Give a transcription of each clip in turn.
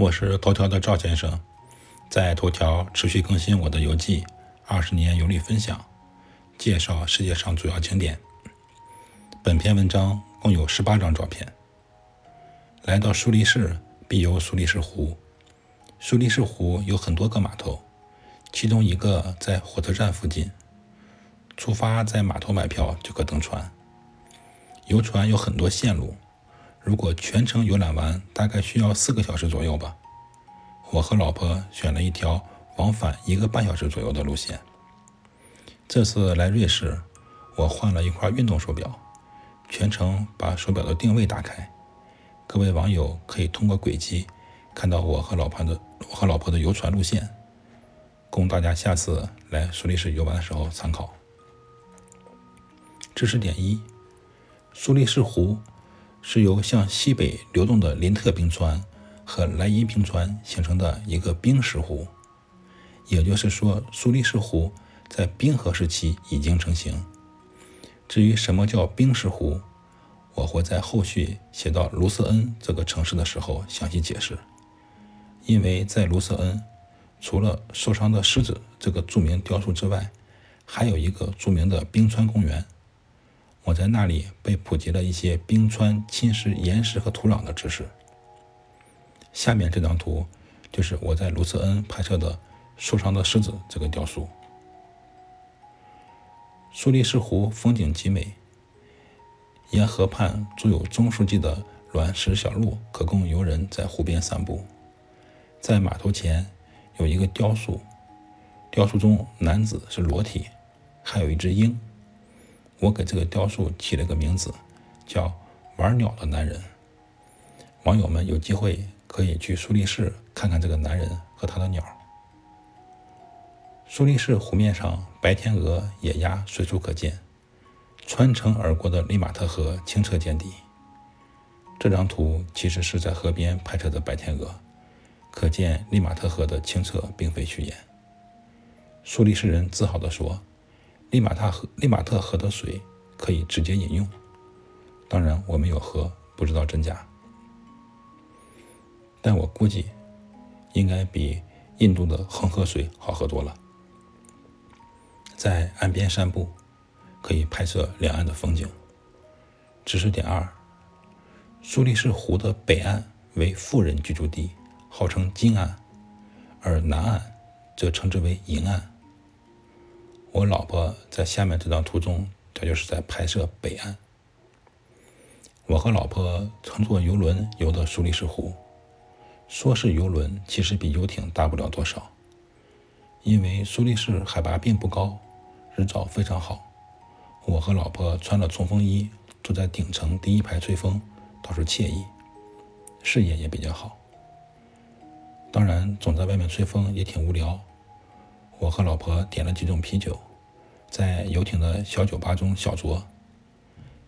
我是头条的赵先生，在头条持续更新我的游记，二十年游历分享，介绍世界上主要景点。本篇文章共有十八张照片。来到苏黎世，必游苏黎世湖。苏黎世湖有很多个码头，其中一个在火车站附近。出发在码头买票就可登船。游船有很多线路。如果全程游览完，大概需要四个小时左右吧。我和老婆选了一条往返一个半小时左右的路线。这次来瑞士，我换了一块运动手表，全程把手表的定位打开。各位网友可以通过轨迹看到我和老婆的我和老婆的游船路线，供大家下次来苏黎世游玩的时候参考。知识点一：苏黎世湖。是由向西北流动的林特冰川和莱茵冰川形成的一个冰石湖，也就是说，苏黎世湖在冰河时期已经成型。至于什么叫冰石湖，我会在后续写到卢瑟恩这个城市的时候详细解释。因为在卢瑟恩，除了受伤的狮子这个著名雕塑之外，还有一个著名的冰川公园。我在那里被普及了一些冰川侵蚀岩石和土壤的知识。下面这张图就是我在卢瑟恩拍摄的受伤的狮子这个雕塑。苏黎世湖风景极美，沿河畔筑有中世纪的卵石小路，可供游人在湖边散步。在码头前有一个雕塑，雕塑中男子是裸体，还有一只鹰。我给这个雕塑起了个名字，叫“玩鸟的男人”。网友们有机会可以去苏黎世看看这个男人和他的鸟。苏黎世湖面上，白天鹅、野鸭随处可见，穿城而过的利马特河清澈见底。这张图其实是在河边拍摄的白天鹅，可见利马特河的清澈并非虚言。苏黎世人自豪地说。利马特河，利马特河的水可以直接饮用。当然，我没有喝，不知道真假。但我估计，应该比印度的恒河水好喝多了。在岸边散步，可以拍摄两岸的风景。知识点二：苏黎世湖的北岸为富人居住地，号称金岸，而南岸则称之为银岸。我老婆在下面这张图中，这就是在拍摄北岸。我和老婆乘坐游轮游的苏黎世湖，说是游轮，其实比游艇大不了多少。因为苏黎世海拔并不高，日照非常好。我和老婆穿了冲锋衣，坐在顶层第一排吹风，倒是惬意，视野也比较好。当然，总在外面吹风也挺无聊。我和老婆点了几种啤酒，在游艇的小酒吧中小酌。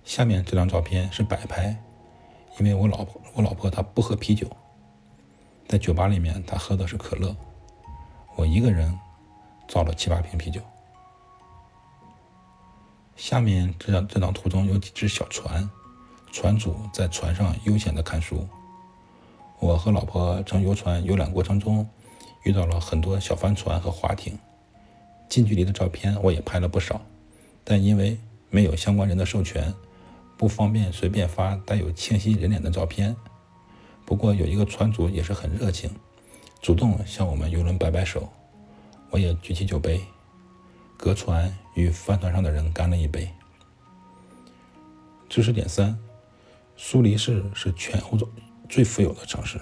下面这张照片是摆拍，因为我老婆我老婆她不喝啤酒，在酒吧里面她喝的是可乐，我一个人造了七八瓶啤酒。下面这张这张图中有几只小船，船主在船上悠闲的看书。我和老婆乘游船游览过程中。遇到了很多小帆船和划艇，近距离的照片我也拍了不少，但因为没有相关人的授权，不方便随便发带有清晰人脸的照片。不过有一个船主也是很热情，主动向我们游轮摆摆手，我也举起酒杯，隔船与帆船上的人干了一杯。知识点三：苏黎世是全欧洲最富有的城市。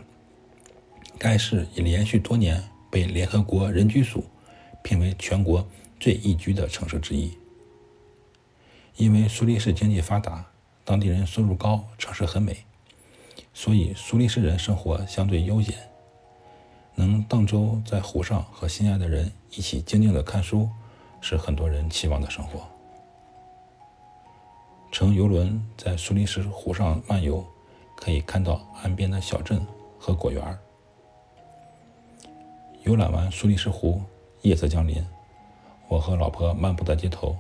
该市已连续多年被联合国人居署评为全国最宜居的城市之一。因为苏黎世经济发达，当地人收入高，城市很美，所以苏黎世人生活相对悠闲。能荡舟在湖上和心爱的人一起静静的看书，是很多人期望的生活。乘游轮在苏黎世湖上漫游，可以看到岸边的小镇和果园儿。游览完苏黎世湖，夜色降临，我和老婆漫步在街头，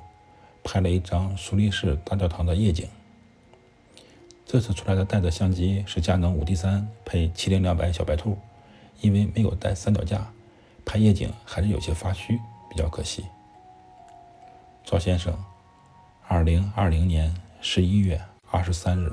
拍了一张苏黎世大教堂的夜景。这次出来的带子相机是佳能五 D 三配七零两百小白兔，因为没有带三脚架，拍夜景还是有些发虚，比较可惜。赵先生，二零二零年十一月二十三日。